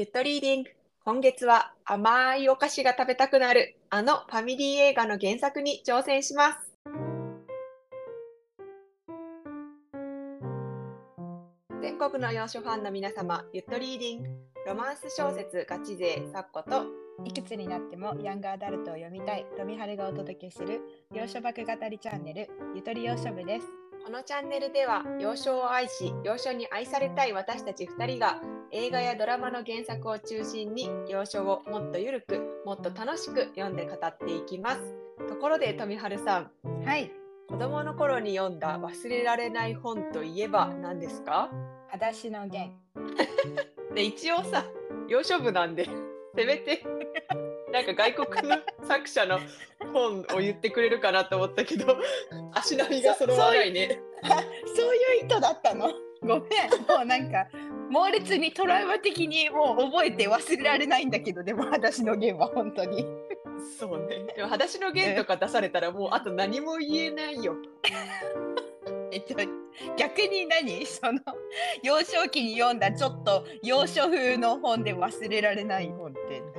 ゆっとリーディング。今月は甘いお菓子が食べたくなるあのファミリー映画の原作に挑戦します。全国の洋書ファンの皆様、ゆっとリーディング。ロマンス小説ガチ勢サッコといくつになってもヤングアダルトを読みたい富春がお届けする洋書爆語りチャンネルゆとり洋書部です。このチャンネルでは洋書を愛し洋書に愛されたい私たち2人が映画やドラマの原作を中心に洋書をもっとゆるくもっと楽しく読んで語っていきます。ところで富春さんはい、子供の頃に読んだ忘れられない本といえば何ですか？裸足の弦。で一応さ洋書部なんで せめて なんか外国の作者の本を言ってくれるかなと思ったけど足並みが揃わないね。そういう意図だったの。ごめん、もうなんか猛烈にトラウマ的にもう覚えて忘れられないんだけど、でも裸足の弦は本当に。そうね。でも、裸足の弦とか出されたら、もうあと何も言えないよ。えっと逆に何？その幼少期に読んだちょっと洋書風の本で忘れられない本って何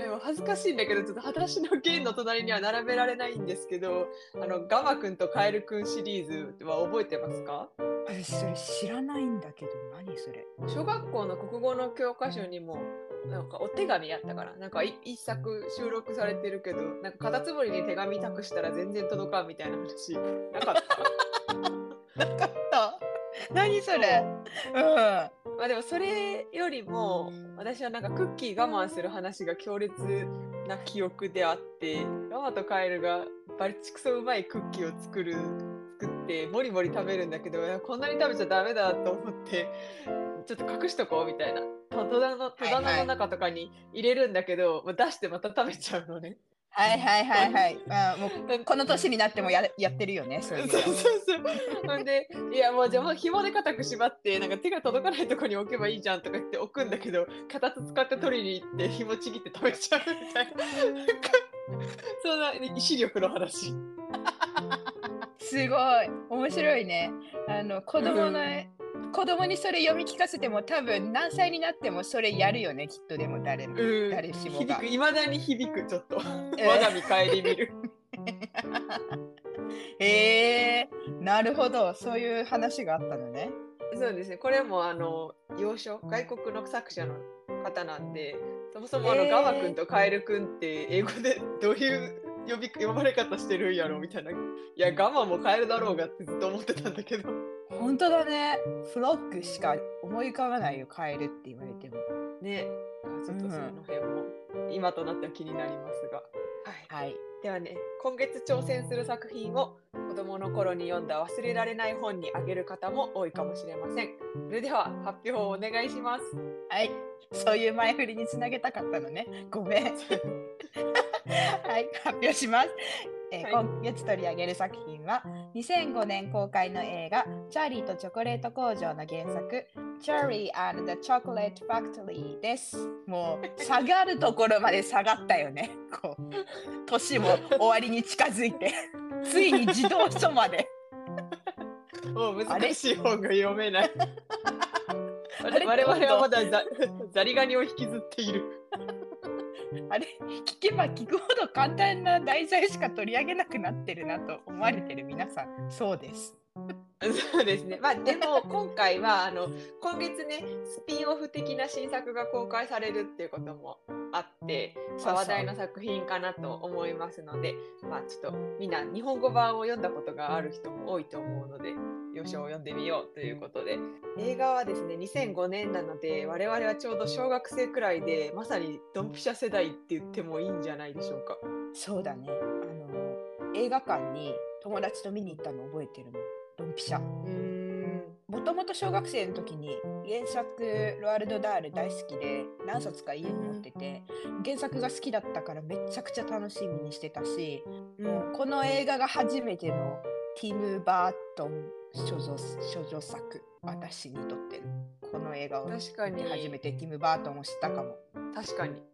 でも恥ずかしいんだけど、ちょっと裸足の弦の隣には並べられないんですけど、あの、ガマくんとカエルくんシリーズは覚えてますか？私それ知らないんだけど何それ。小学校の国語の教科書にも、なんかお手紙やったから、なんかい一作収録されてるけど、なんかカタツムリに手紙託したら全然届かんみたいな話、なかった？なかった？何それ？うんまあでもそれよりも私はなんかクッキー我慢する話が強烈な記憶であってガマとカエルがバリチクソうまいクッキーを作る作ってモリモリ食べるんだけどこんなに食べちゃダメだと思ってちょっと隠しとこうみたいな戸棚の戸棚の中とかに入れるんだけど、もう出してまた食べちゃうのね。はいはいはいはい あもうこの年になってもややってるよねそそうういうそうそう。ほんで、いやもうじゃあもう紐で固く縛って、なんか手が届かないところに置けばいいじゃんとか言って置くんだけど、片手使って取りに行って紐ちぎって食べちゃうみたいな。そんな意志力の話。すごい面白いねあの子供の、子供にそれ読み聞かせても多分何歳になってもそれやるよねきっとでも誰も、うん。誰しもが響く、いまだに響く、ちょっと。我えーが身帰り見る。へえなるほどそういう話があったのねそうですね。これもあの、洋書、外国の作者の方なんで、そもそもあの、えーガマくんとカエルくんって英語でどういう呼び呼ばれ方してるんやろみたいな。いや、ガマもカエルだろうがってずっと思ってたんだけど。本当だねフロックしか思い浮かばないよカエルって言われてもね。ちょっとその辺も今となっては気になりますが。はい。はいではね、今月挑戦する作品を子供の頃に読んだ忘れられない本にあげる方も多いかもしれません。それでは発表をお願いします。はいそういう前振りにつなげたかったのねごめん はい発表します、えーはい。今月取り上げる作品は2005年公開の映画「チャーリーとチョコレート工場」の原作「チャーリー and the Chocolate Factory」です。もう下がるところまで下がったよね。こう年も終わりに近づいて ついに自動書まで。もうあれ難しい本が読めない。我々はまだザ ザリガニを引きずっている。あれ？聞けば聞くほど簡単な題材しか取り上げなくなってるなと思われてる皆さんそうです。そうですね。まあでも今回はあの今月ねスピンオフ的な新作が公開されるっていうこともあって、まあ話題の作品かなと思いますので、まあちょっとみんな日本語版を読んだことがある人も多いと思うので、予書を読んでみようということで、映画はですね2005年なので我々はちょうど小学生くらいでまさにドンピシャ世代って言ってもいいんじゃないでしょうか。そうだね。あの映画館に友達と見に行ったの覚えてるの。ドンピシャ。もともと小学生の時に原作ロアルド・ダール大好きで何冊か家に持ってて原作が好きだったからめちゃくちゃ楽しみにしてたし、もうこの映画が初めてのティム・バートン処女処女作私にとってのこの映画を確かに初めてティム・バートンを知ったかも。確かに。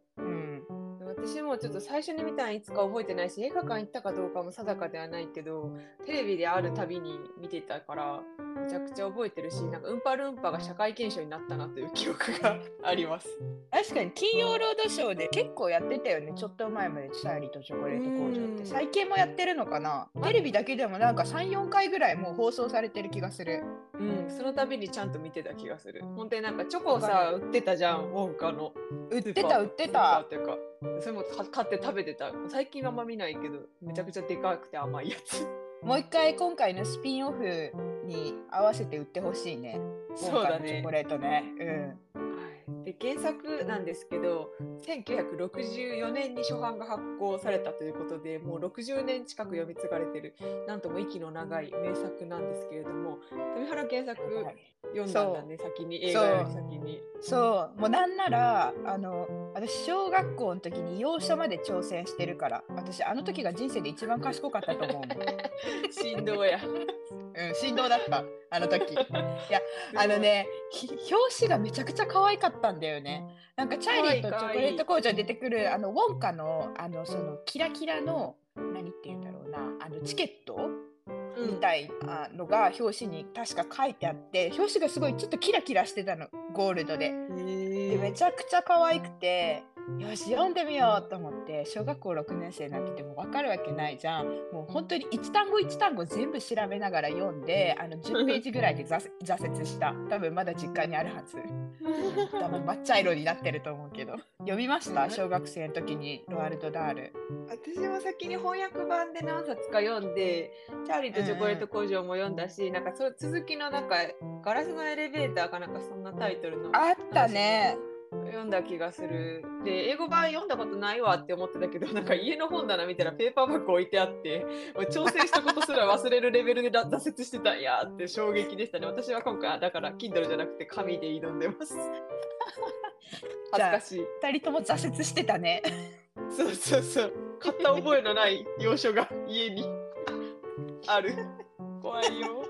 うん、私私もちょっと最初に見たのいつか覚えてないし映画館行ったかどうかも定かではないけどテレビであるたびに見てたからめちゃくちゃ覚えてるしなんかウンパルンパが社会現象になったなという記憶が あります。確かに金曜ロードショーで結構やってたよね。ちょっと前までチャーリーとチョコレート工場って。うん。最近もやってるのかな？テレビだけでもなんか34回ぐらいもう放送されてる気がする。うん、その度にちゃんと見てた気がする。本当になんかチョコをさ売ってたじゃん、ウォンカの。売ってた売ってた。っていうか、それもか買って食べてた。最近はあんま見ないけど、めちゃくちゃでかくて甘いやつ。もう一回今回のスピンオフに合わせて売ってほしいねそうだねチョコレートねはい、で原作なんですけど1964年に初版が発行されたということでもう60年近く読み継がれてるなんとも息の長い名作なんですけれども富原原作読んだんだね先に映画より先に。そう。もうなんならあの私小学校の時に洋書まで挑戦してるから私あの時が人生で一番賢かったと思う振動 や。うん、振動だった、あの時。いや、あのね、ひ表紙がめちゃくちゃ可愛かったんだよね。なんか、チャーリーとチョコレート工場に出てくる、あの、ウォンカの、あの、その、キラキラの、何って言うんだろうな、あの、チケット？うんみたいなのが表紙に確か書いてあって、表紙がすごいちょっとキラキラしてたの、ゴールドで。でめちゃくちゃ可愛くてよし読んでみようと思って小学校6年生になってても分かるわけないじゃん。もう本当に一単語一単語全部調べながら読んであの10ページぐらいで挫 挫折した。多分まだ実家にあるはず。多分抹茶色になってると思うけど。読みました？小学生の時にロアルド・ダール。私も先に翻訳版で何冊か読んで「チャーリーとチョコレート工場」も読んだし、なんかそれ続きのなんか「ガラスのエレベーター」かなんかそんなタイトルのあったね読んだ気がする。で、英語版読んだことないわって思ってたけど、なんか家の本棚見たらペーパーバッグ置いてあって、挑戦したことすら忘れるレベルでだ挫折してたんやって衝撃でしたね。私は今回、だから Kindle じゃなくて紙で挑んでます。恥ずかしい。2人とも挫折してたねそうそうそう。買った覚えのない洋書が家にある。怖いよ。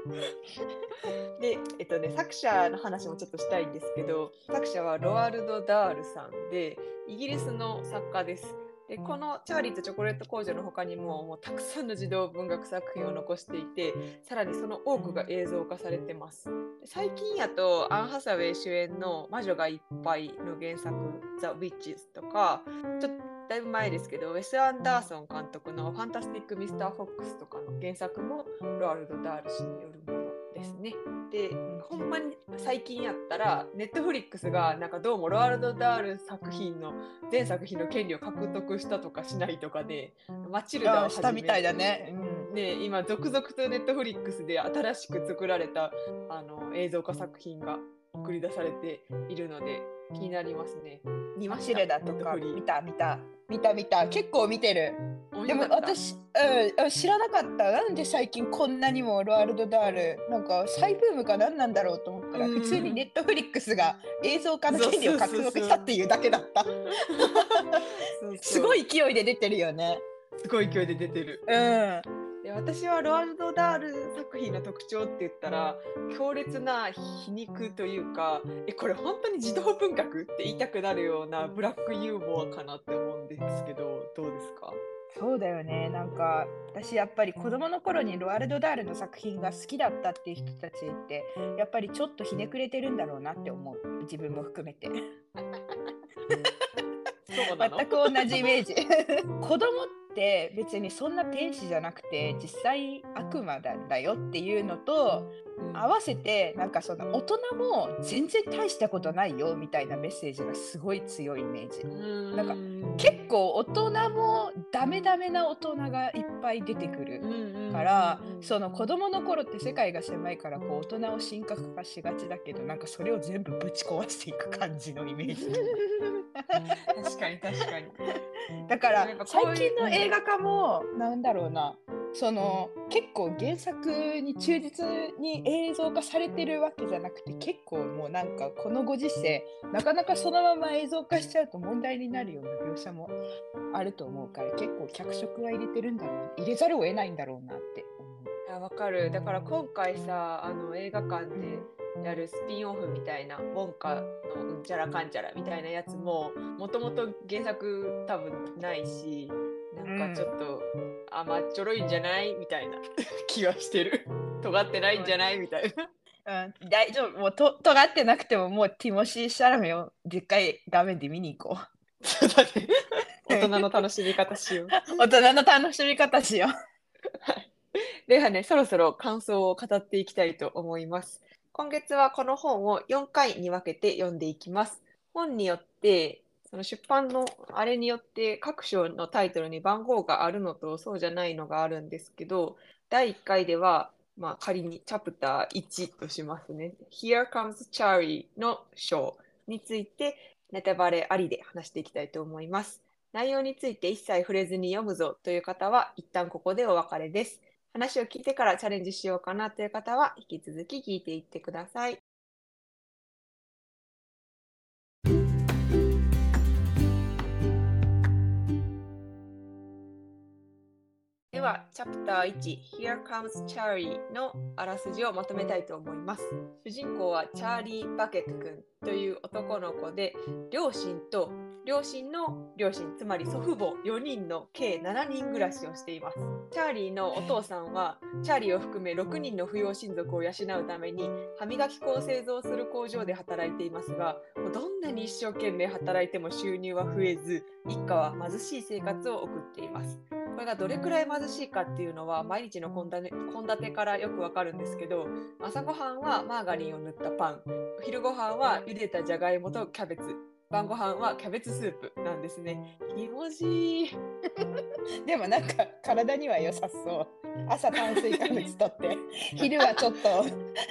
で、えっとね、作者の話もちょっとしたいんですけど、作者はロワルド・ダールさんで、イギリスの作家です。でこの「チャーリーとチョコレート工場」の他にももうたくさんの児童文学作品を残していてさらにその多くが映像化されてます最近やとアン・ハサウェイ主演の「魔女がいっぱい」の原作「ザ・ウィッチズ」とかちょっとだいぶ前ですけどウェス・アンダーソン監督の「ファンタスティック・ミスター・フォックス」とかの原作もロアルド・ダール氏によるものですね。でほんまに最近やったらネットフリックスがなんかどうもロアルド・ダール作品の全作品の権利を獲得したとかしないとかでマチルダをしたみたいだね、うん。ね、今続々とネットフリックスで新しく作られたあの映像化作品が送り出されているので気になりますね。見ましだとか見た見た見た。見た結構見てる。でも私、うんうん、知らなかった。なんで最近こんなにもロアルド・ダールなんか再ブームか何なんだろうと思ったらうん。普通にネットフリックスが映像化の権利を獲得したっていうだけだった。すごい勢いで出てるよね。すごい勢いで出てる。うんで私はロアルド・ダール作品の特徴って言ったら強烈な皮肉というかえこれ本当に児童文学？って言いたくなるようなブラックユーモアかなって思うんですけどどうですか？そうだよね。なんか私やっぱり子供の頃にロアルド・ダールの作品が好きだったっていう人たちってやっぱりちょっとひねくれてるんだろうなって思う。自分も含めて。全く同じイメージ。子供って別にそんな天使じゃなくて実際悪魔なんだよっていうのと合わせてなんかその大人も全然大したことないよみたいなメッセージがすごい強いイメージ。うん。なんか結構大人もダメダメな大人がいっぱい出てくるからその子供の頃って世界が狭いからこう大人を神格化しがちだけどなんかそれを全部ぶち壊していく感じのイメージ。確かに確かに。だから最近の映画化もなんだろうなその結構原作に忠実に映像化されてるわけじゃなくて結構もうなんかこのご時世なかなかそのまま映像化しちゃうと問題になるような描写もあると思うから結構脚色は入れてるんだろう入れざるを得ないんだろうなって思う。わかる。だから今回さあの映画館でやるスピンオフみたいな、ウォンカのうんちゃらかんちゃらみたいなやつも、もともと原作多分ないし、なんかちょっと、甘っちょろいんじゃない？みたいな 気がしてる。尖ってないんじゃない？みたいな。うん、大丈夫。もうと尖ってなくてももうティモシー・シャラメをでっかい画面で見に行こそう。大人の楽しみ方しよう。う。大人の楽しみ方しよではね、そろそろ感想を語っていきたいと思います。今月はこの本を4回に分けて読んでいきます。本によって、その出版のあれによって各章のタイトルに番号があるのとそうじゃないのがあるんですけど、第1回では、まあ、仮にチャプター1としますね。Here Comes Charlie の章についてネタバレありで話していきたいと思います。内容について一切触れずに読むぞという方は一旦ここでお別れです。話を聞いてからチャレンジしようかなという方は引き続き聞いていってください。では、チャプター1、Here Comes Charlie のあらすじをまとめたいと思います。主人公はチャーリー・バケット君という男の子で、両親と両親の両親、つまり祖父母4人の計7人暮らしをしています。チャーリーのお父さんは、チャーリーを含め6人の扶養親族を養うために、歯磨き粉を製造する工場で働いていますが、もうどんなに一生懸命働いても収入は増えず、一家は貧しい生活を送っています。これがどれくらい貧しいかっていうのは毎日の献立からよくわかるんですけど朝ごはんはマーガリンを塗ったパン昼ごはんは茹でたじゃがいもとキャベツ晩ご飯はキャベツスープなんですね。気持ちいい。う。でもなんか体には良さそう。朝炭水化物とって、昼はちょっと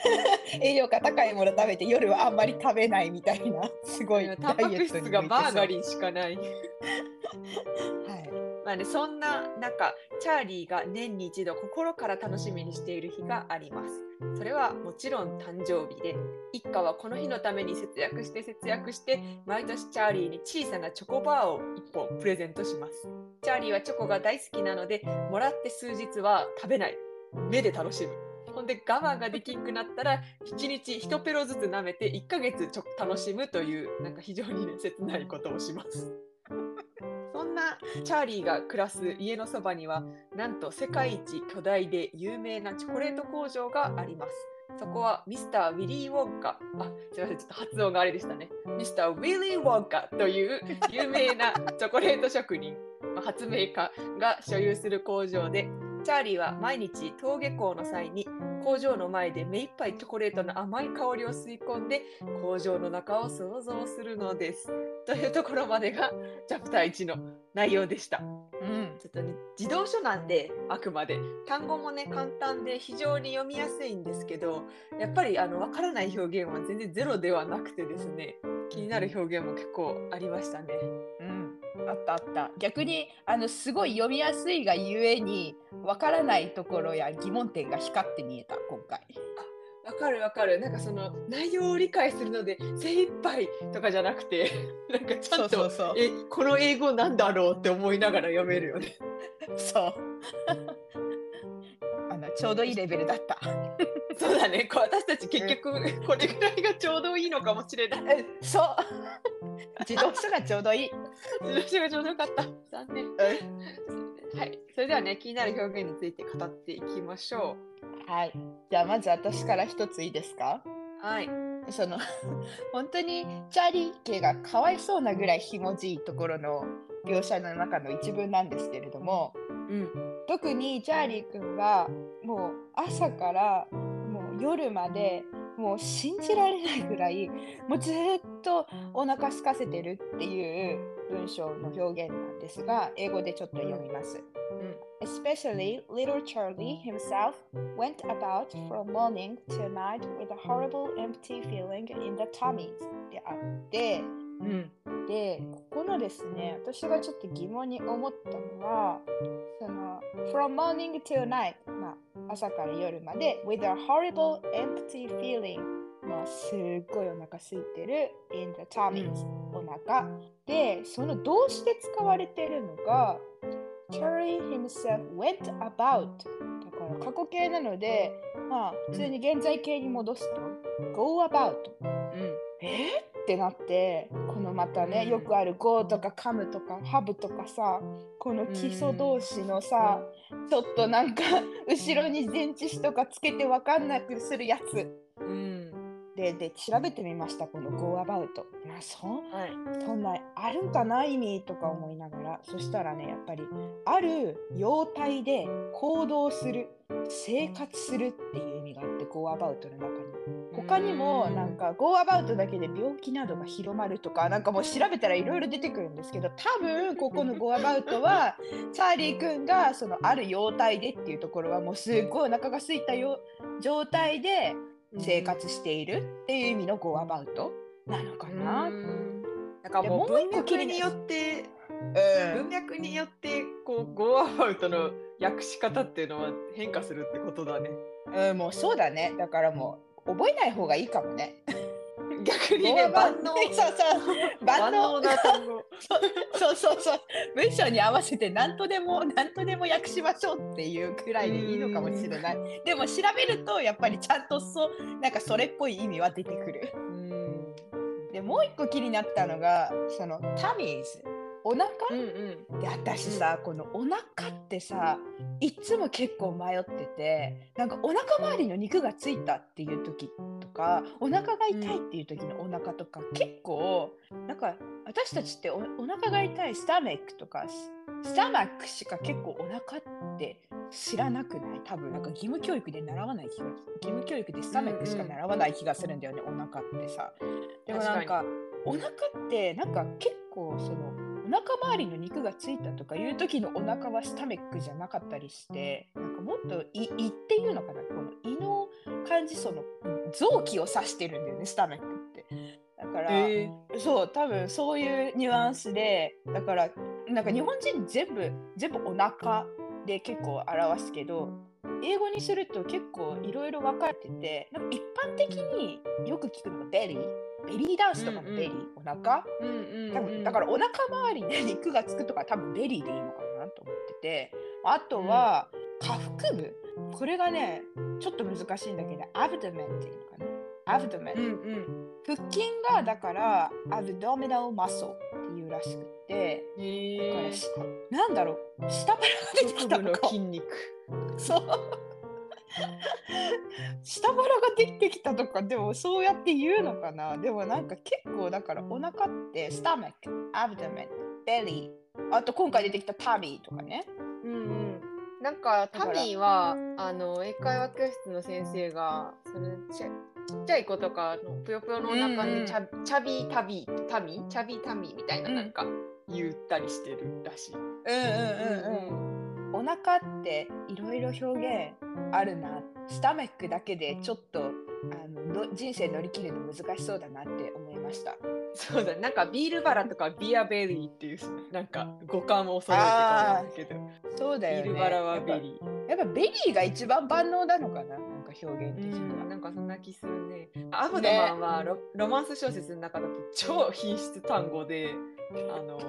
栄養価高いもの食べて、夜はあんまり食べないみたいな、すごいダタンパクイエットに質がマーガン。リンしかない。はい。まあね、そんな中、チャーリーが年に一度心から楽しみにしている日があります。それはもちろん誕生日で、一家はこの日のために節約して節約して、毎年チャーリーに小さなチョコバーを1本プレゼントします。チャーリーはチョコが大好きなので、もらって数日は食べない。目で楽しむ。ほんで我慢ができんくなったら1日1ペロずつ舐めて1ヶ月ちょ楽しむというなんか非常にね切ないことをします。なチャーリーが暮らす家のそばにはなんと世界一巨大で有名なチョコレート工場があります。そこはミスター・ウィリー・ウォンカ。あ、すいません、ちょっと発音があれでしたね。ミスター・ウィリー・ウォンカという有名なチョコレート職人、発明家が所有する工場で、チャーリーは毎日登下校の際に工場の前で目いっぱいチョコレートの甘い香りを吸い込んで工場の中を想像するのです。というところまでがチャプター1の内容でした。うん。ちょっとね、児童書なんで、あくまで。単語もね、簡単で非常に読みやすいんですけど、やっぱりあの分からない表現は全然ゼロではなくてですね、気になる表現も結構ありましたね。うん。あったあった。逆に、あの、すごい読みやすいがゆえに、わからないところや疑問点が光って見えた、今回。わかるわかる。なんかその内容を理解するので精一杯とかじゃなくて、なんかちゃんと、え、この英語なんだろうって思いながら読めるよね。そう。あの、ちょうどいいレベルだった。そうだね。こう私たち結局これぐらいがちょうどいいのかもしれない。えそう。自動車がちょうどいい。私がちょうどよかった。残念。はい。それではね、気になる表現について語っていきましょはい。じゃあ、まず私から一ついいですか？う。はい。その、本当にチャーリー家がかわいそうなぐらいひもじいところの描写の中の一文なんですけれども、うん。特にチャーリー君はもう朝からもう夜までもう信じられないぐらいもうずっとお腹空かせてるっていう文章の表現なんですが英語でちょっと読みます。Especially little Charlie himself went about from morning till night with a horrible empty feeling in the tummies であってうん。で、ここのですね、私がちょっと疑問に思ったのは、その、from morning till night、まあ、朝から夜まで、with a horrible empty feeling、まあ、すっごいお腹空いてる、in the tummies、お腹。で、その動詞で使われてるのが、Cherry himself went about だかから過去形なので、まあ、普通に現在形に戻すと、go about。うんえーってなってこのまたねうん。よくある go とか come とか have とかさこの基礎同士のさちょっとなんか後ろに前置詞とかつけて分かんなくするやつ。うんでで調べてみましたこの go about まあそはい。そんなあるんかな意味とか思いながらそしたらねやっぱりある様態で行動する生活するっていう意味があって go about の中に。他にもなんか go about だけで病気などが広まるとかなんかもう調べたらいろいろ出てくるんですけど多分ここの go about はチャーリー君がそのある様態でっていうところはもうすっごいお腹が空いたよ状態で生活しているっていう意味の go about なのかな？うんなんかでもう文脈によってうん文脈によってこう Go About の訳し方っていうのは変化するってことだね。うん、もうそうだね。だからもう覚えない方がいいかもね。逆にね万能そうそう。万万能能な単語。そうそうそう。文章に合わせて何とでも何とでも訳しましょうっていうくらいでいいのかもしれない。でも調べるとやっぱりちゃんとそうなんかそれっぽい意味は出てくる。うんでもう一個気になったのがそのタミーズ。お腹、うんうん。で私さこのお腹ってさいつも結構迷っててなんかお腹周りの肉がついたっていう時とかお腹が痛いっていう時のお腹とか、結構なんか私たちっておお腹が痛いスタメックとかススタマックしか結構お腹って知らなくない？多分なんか義務教育で習わない気が義務教育でスタメックしか習わない気がするんだよね、お腹ってさ。でもなんかお腹ってなんか結構そのお腹周りの肉がついたとかいう時のお腹はスタメックじゃなかったりしてなんかもっと胃胃っていうのかなこの胃の感じその臓器を指してるんだよねスタメックって。だから、えそう多分そういうニュアンスでだからなんか日本人全部全部お腹で結構表すけど英語にすると結構いろいろ分かれててなんか一般的によく聞くのが belly ベリーダンスとかの belly、お腹？うんうん多分だからお腹周りで肉がつくとか多分 belly でいいのかなと思ってて。あとは下腹部。これがねちょっと難しいんだけど abdomen っていうのかな。 abdomen、うんうん。腹筋がだから abdominal muscle っていうらしくって。だからしなんだろう。下腹が出てきたのか。筋肉。そう下腹が出てきたとかでもそうやって言うのかな。でもなんか結構だからお腹ってスタマックアブドメンベリーあと今回出てきたタミーとかね。うんうん。なんかタだから。ミーはあの英会話教室の先生がそのちっちゃい子とかのぷよぷよのお腹うんうんにチャ,、beer ta beer tummy？chubby tummy みたいなうんなん。か言ったりしてるらしい。うんうんうんうんお腹っていろいろ表現あるな stomach だけでちょっとあのの人生乗り切るの難しそうだなって思いました。そうだなんかビールバラとか beer belly っていうなんか語感を揃えてたんだけど、そうだよね。ビールバラは belly。やっぱ belly が一番万能なのかな？なんか表現的には。うん、なんかそんな気するね。アブドマンはロ,、ロマンス小説の中だと超品質単語で、あの、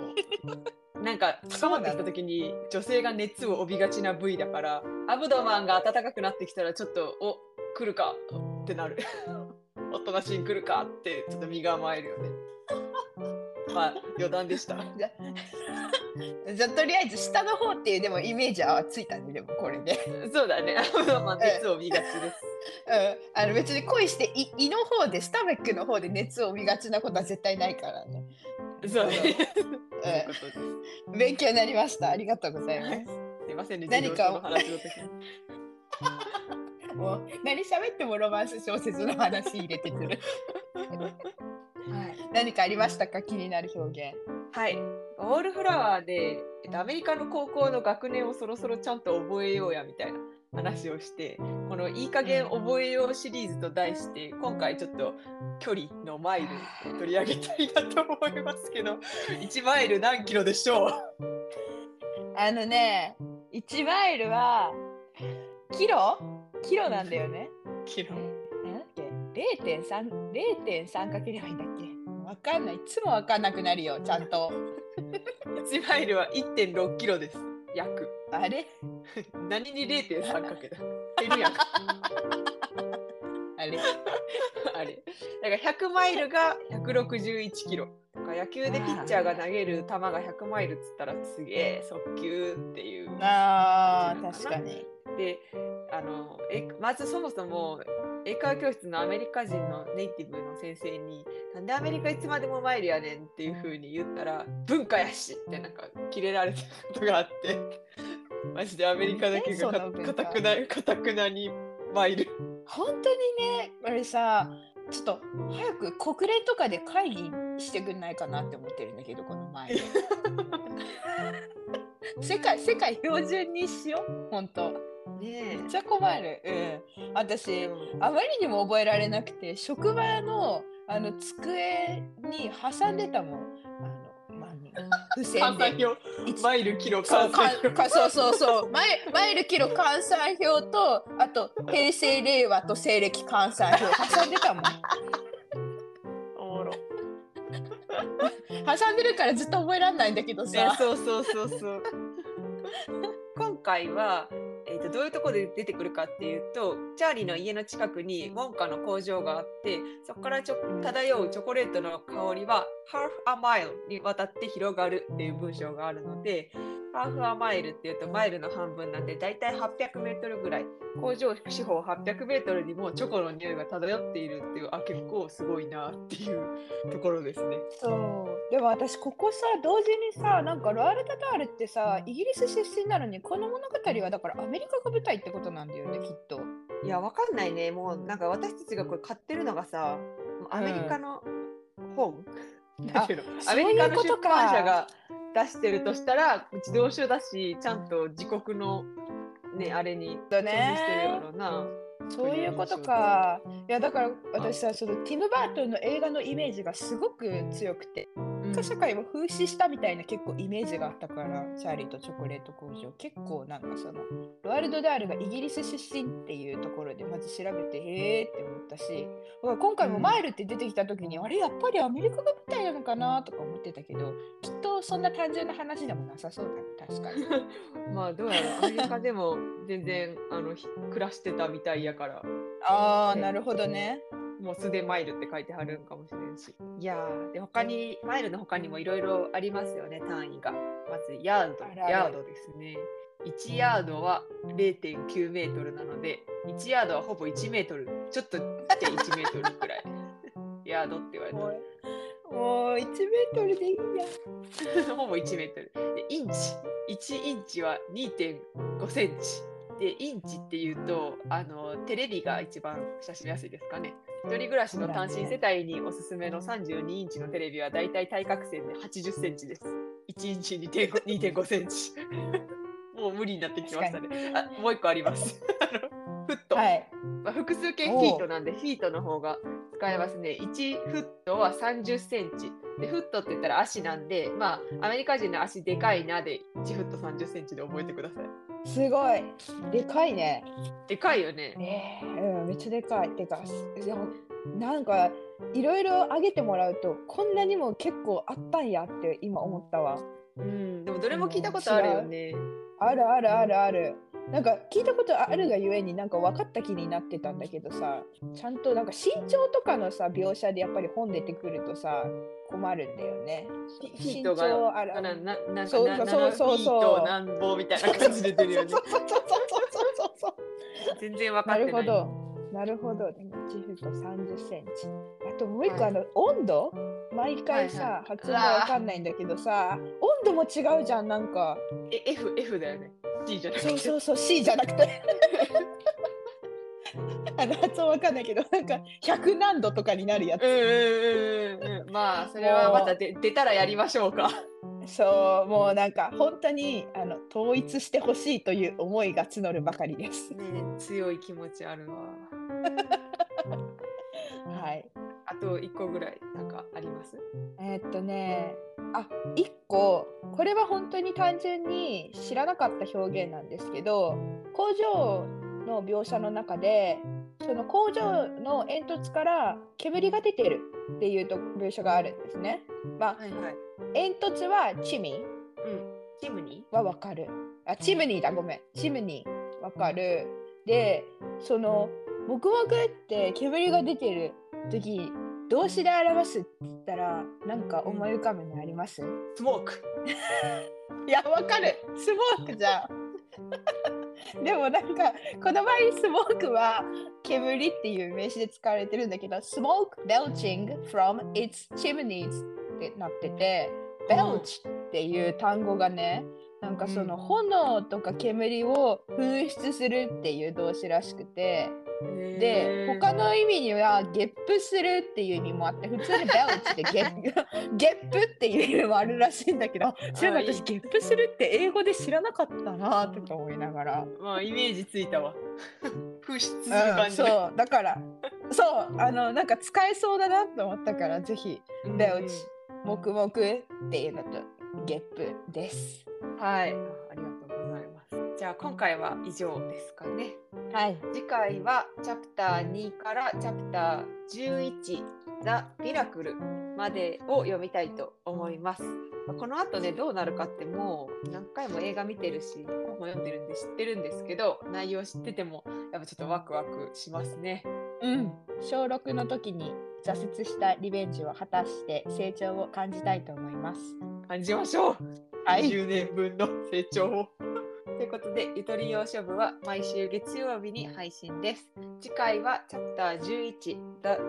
なんか高まってきた時に女性が熱を帯びがちな部位だから、アブドマンが暖かくなってきたらちょっと、お 来るかってなる。おとなしい来るかってちょっと身構えるよね。まあ余談でした。じゃ とりあえず下の方っていうでもイメージはついたねでもこれで、そうだね。アブドマン熱を帯びがちです。うん、あの別に恋して胃胃の方でスタメックの方で熱を帯びがちなことは絶対ないからねそうね。いううんことです。勉強になりましたありがとうございますすいませんね、何かの話の時に。もう何喋ってもロマンス小説の話入れてくる。はい、何かありましたか？気になる表現。はい。ウォールフラワーで、えっと、アメリカの高校の学年をそろそろちゃんと覚えようやみたいな話をして、このいい加減覚えようシリーズと題して、今回ちょっと距離のマイルを取り上げたいなと思いますけど、1マイル何キロでしょう？あのね、1マイルはキロ？キロなんだよね。キロ。なんだっけ ?0.3、0.3かければいいんだっけ？わかんない。いつもわかんなくなるよ、ちゃんと。1マイルは1.6キロです。約。あれ？何に0.3かけた？減るやん。あれ？あれ？だから100マイルが161キロ。野球でピッチャーが投げる球が100マイルっつったらすげえ速球っていう。あー感じなのかな確かに。であのえまずそもそも英会話教室のアメリカ人のネイティブの先生に「なんでアメリカいつまでもマイルやねん」っていう風に言ったら「文化やし!」ってなんかキレられたことがあって マジでアメリカだけがかたくなかたくなにマイル本当にね、あれさ、ちょっと早く国連とかで会議してくんないかなって思ってるんだけど、この前。世界、世界標準にしよう、本当。ねめっちゃ困る。うん。私え、あまりにも覚えられなくて、職場のあの机に挟んでたもん。あの、まあ、付箋で。マイルキロそう換算表。そうそうそう。マイマイルキロ換算表とあと平成令和と西暦換算表。挟んでたもん。おもろ。挟んでるからずっと覚えられないんだけどねさ、そうそうそうそう。今回は、えー、とどういうところで出てくるかっていうとチャーリーの家の近くにウォンカの工場があってそこからちょ漂うチョコレートの香りは half a mile にわたって広がるっていう文章があるので half a mile っていうとマイルの半分なんでだいたい800メートルぐらい工場四方800メートルにもチョコの匂いが漂っているっていうあ結構すごいなっていうところですね。そうでも私ここさ同時にさなんかロアル・タタールってさイギリス出身なのにこの物語はだからアメリカが舞台ってことなんだよねきっと。いや、わかんないね。もう、なんか私たちがこれ買ってるのがさ、アメリカの本、うのアメリカの出版社が出してるとしたら、自動書だし、ちゃんと自国の、ね、あれにしてるやねろうな。そういうことか。いやだから私さそのティム・バートンの映画のイメージがすごく強くてうん。化社会を風刺したみたいな結構イメージがあったから、チャーリーとチョコレート工場。結構なんかそのロワルド・ダールがイギリス出身っていうところでまず調べてへーって思ったし今回もマイルって出てきた時に、あれやっぱりアメリカが舞台なのかなとか思ってたけどきっとそんな単純な話でもなさそうだね確かに。まあ、どうやらアメリカでも 全然あのひ暮らしてたみたいやから、ああね。なるほどねもう素でマイルって書いてあるんかもしれんし。いやー、で、他に、マイルの他にもいろいろありますよね、単位が。まず、ヤード、ヤードですね。1ヤードは0.9メートルなので、1ヤードはほぼ1メートル、ちょっとちっちゃい1メートルくらい。ヤードって言われもうもう1メートルでいいや ほぼ1メートル。で、インチ、1インチは2.5センチ。で、インチっていうと、あの、テレビが一番親しみやすいですかね。一人暮らしの単身世帯におすすめの32インチのテレビはだいたい対角線で80センチです。1インチ2.5 2.5センチ。もう無理になってきましたね。あもう一個あります。フット、はいまあ、複数形フィートなんで、フィートの方が使えますね。1フットは30センチ。で、フットって言ったら足なんで、まあ、アメリカ人の足でかいなで、1フット30センチで覚えてください。すごいでかいねでかいよね。ねえうん、めっちゃでかい。てか、でもなんかいろいろあげてもらうと、こんなにも結構あったんやって今思ったわ。うん、でもどれも聞いたことあるよね。あるあるあるある。なんか聞いたことあるがゆえになんか分かった気になってたんだけどさ、ちゃんとなんか身長とかのさ描写でやっぱり本出てくるとさ困るんだよね。身長あるななそうなそうそうそう7フィートなんぼみたいな感じで出るよね。全然分かなってない。るほど。なるほど。でも1フット30センチ。あともう一個、はいあの温度毎回さ、はいはい発音がわかんないんだけどさ、温度も違うじゃん、なんか。え、F、F だよね。C じゃなくて。そうそうそう、C じゃなくて。あの発音わかんないけど、なんか100何度とかになるやつ。うんうんうんうんうん。まあ、それはまたで出たらやりましょうか。そう、もうなんか本当にあの統一してほしいという思いが募るばかりです。ね強い気持ちあるわ。はい。あと1個ぐらい、なんかあります？えーっとね、あ、一個、これは本当に単純に知らなかった表現なんですけど、工場の描写の中で、その工場の煙突から煙が出てるっていうと描写があるんですね。まあ、はいはい。煙突はチミうん。チムニ？はわかる。あ、チムニーだ、ごめん。チムニー。わかる。で、その、黙々って煙が出てる時、動詞で表すって言ったら、なんか思い浮かぶのあります？ースモーク いや、わかる。スモークじゃん。でもなんか、この場合、スモークは煙っていう名詞で使われてるんだけど、smoke belching from its chimneys ってなってて、belch っていう単語がね、なんかその炎とか煙を噴出するっていう動詞らしくて、で、他の意味にはゲップするっていう意味もあって、普通にベルチってゲッ ゲップっていう意味もあるらしいんだけど、そういえば私ゲップするって英語で知らなかったなとか思いながら。まあイメージついたわ。噴出するうん、感じ。で、そう、だから、そう、あの、なんか使えそうだなと思ったから、ぜひ、うんベルチ、黙々っていうのとゲップです。はいじゃあ今回は以上ですかねはい。次回はチャプター2からチャプター11ザ・ミラクルまでを読みたいと思います。まあこの後ねどうなるかってもう何回も映画見てるし本も読んでるんで知ってるんですけど内容知っててもやっぱちょっとワクワクしますね。うん。小6の時に挫折したリベンジを果たして成長を感じたいと思います。感じましょうはい。10年分の成長を。ということで、ゆとり洋書部は毎週月曜日に配信です。次回はチャプター11 The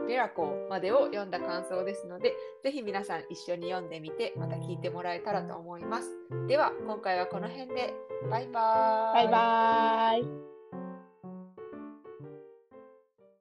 Miracle までを読んだ感想ですので、ぜひ皆さん一緒に読んでみて、また聞いてもらえたらと思います。では、今回はこの辺で、バイバーイ。バイバーイ。